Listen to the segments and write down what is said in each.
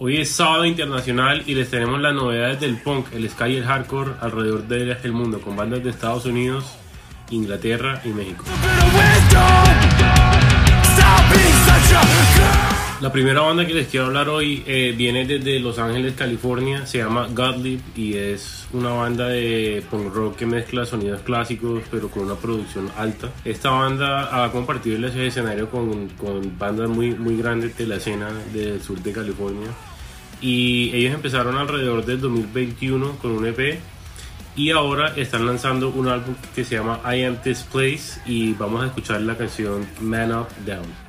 Hoy es sábado internacional y les tenemos las novedades del punk, el ska y el hardcore alrededor del mundo, con bandas de Estados Unidos, Inglaterra y México. La primera banda que les quiero hablar hoy eh, viene desde Los Ángeles, California, se llama Godlib y es una banda de punk rock que mezcla sonidos clásicos pero con una producción alta. Esta banda ha compartido el escenario con, con bandas muy, muy grandes de la escena del sur de California y ellos empezaron alrededor del 2021 con un EP y ahora están lanzando un álbum que se llama I Am This Place y vamos a escuchar la canción Man Up Down.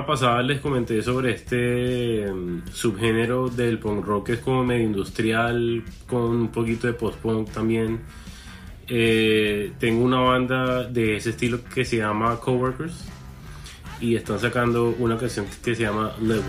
La semana pasada les comenté sobre este mm, subgénero del punk rock que es como medio industrial, con un poquito de post-punk también. Eh, tengo una banda de ese estilo que se llama Coworkers y están sacando una canción que se llama Level.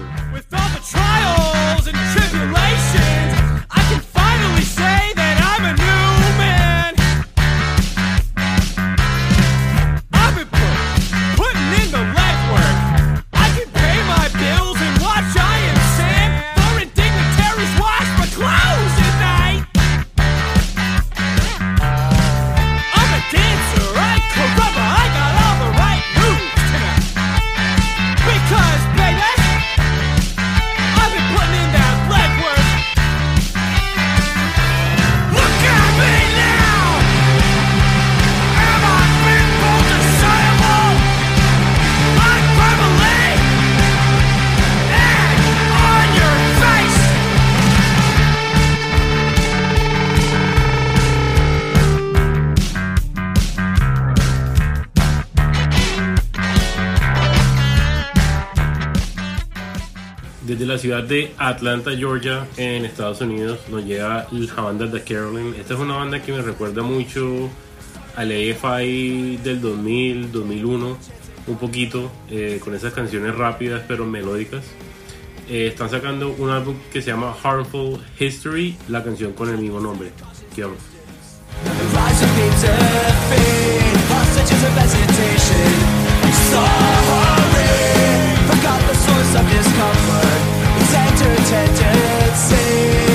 Desde la ciudad de Atlanta, Georgia, en Estados Unidos, nos llega la banda The Carolyn. Esta es una banda que me recuerda mucho al AFI del 2000, 2001, un poquito, eh, con esas canciones rápidas pero melódicas. Eh, están sacando un álbum que se llama Harmful History, la canción con el mismo nombre. ¿Qué vamos? of discomfort It's entered tendency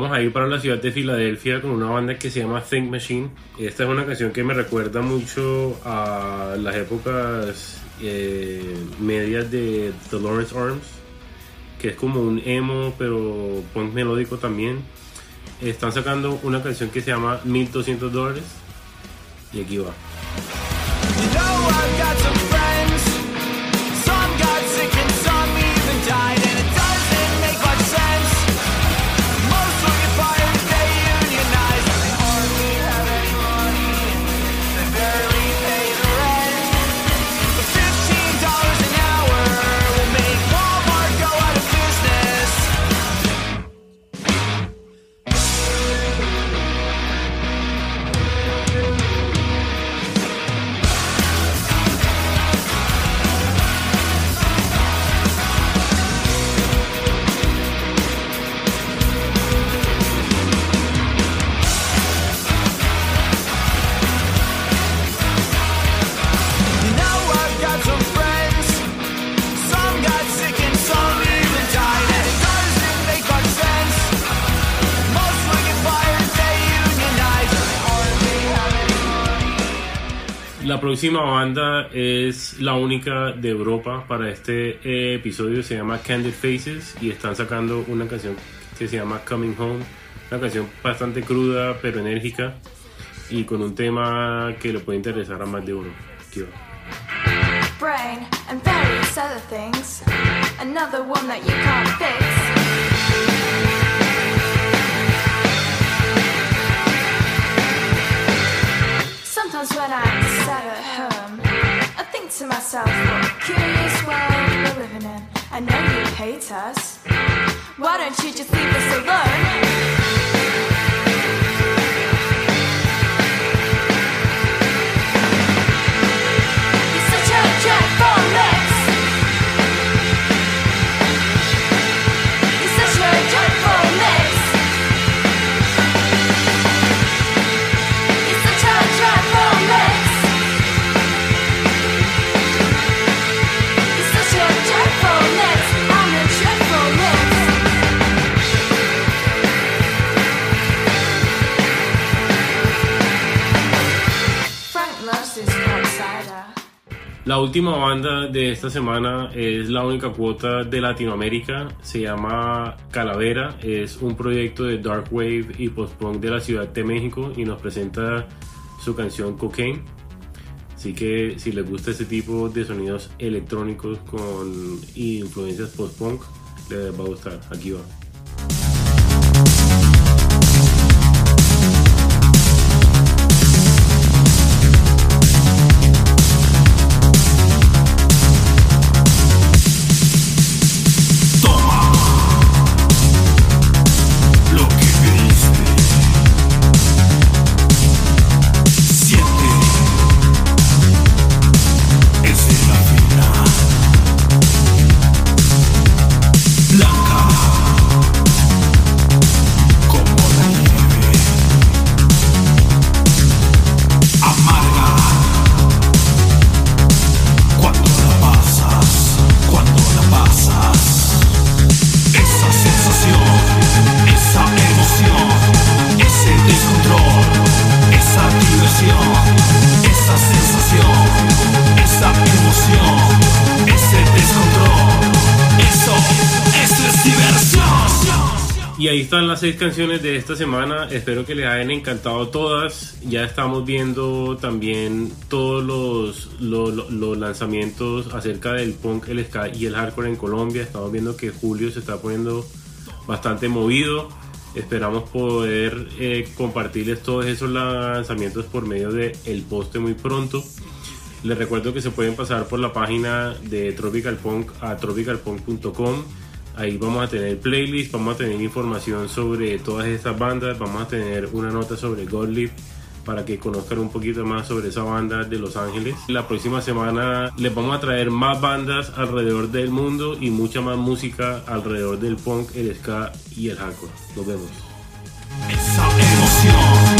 vamos a ir para la ciudad de Filadelfia con una banda que se llama Think Machine. Esta es una canción que me recuerda mucho a las épocas eh, medias de The Lawrence Arms, que es como un emo pero punk melódico también. Están sacando una canción que se llama 1200 dólares y aquí va. La próxima banda es la única de Europa para este eh, episodio, se llama Candid Faces y están sacando una canción que se llama Coming Home, una canción bastante cruda pero enérgica y con un tema que le puede interesar a más de uno. Brain. Sometimes when I'm at home, I think to myself, what a curious world we're living in. I know you hate us. Why don't you just leave us alone? La última banda de esta semana es la única cuota de Latinoamérica, se llama Calavera, es un proyecto de Dark Wave y post-punk de la Ciudad de México y nos presenta su canción Cocaine. Así que si les gusta ese tipo de sonidos electrónicos con influencias post-punk, les va a gustar. Aquí va. Ahí están las seis canciones de esta semana. Espero que les hayan encantado todas. Ya estamos viendo también todos los, los, los lanzamientos acerca del punk, el ska y el hardcore en Colombia. Estamos viendo que julio se está poniendo bastante movido. Esperamos poder eh, compartirles todos esos lanzamientos por medio de el poste muy pronto. Les recuerdo que se pueden pasar por la página de Tropical Punk a tropicalpunk.com. Ahí vamos a tener playlists, vamos a tener información sobre todas estas bandas, vamos a tener una nota sobre Gottlieb para que conozcan un poquito más sobre esa banda de Los Ángeles. La próxima semana les vamos a traer más bandas alrededor del mundo y mucha más música alrededor del punk, el ska y el hardcore. Nos vemos. Esa emoción.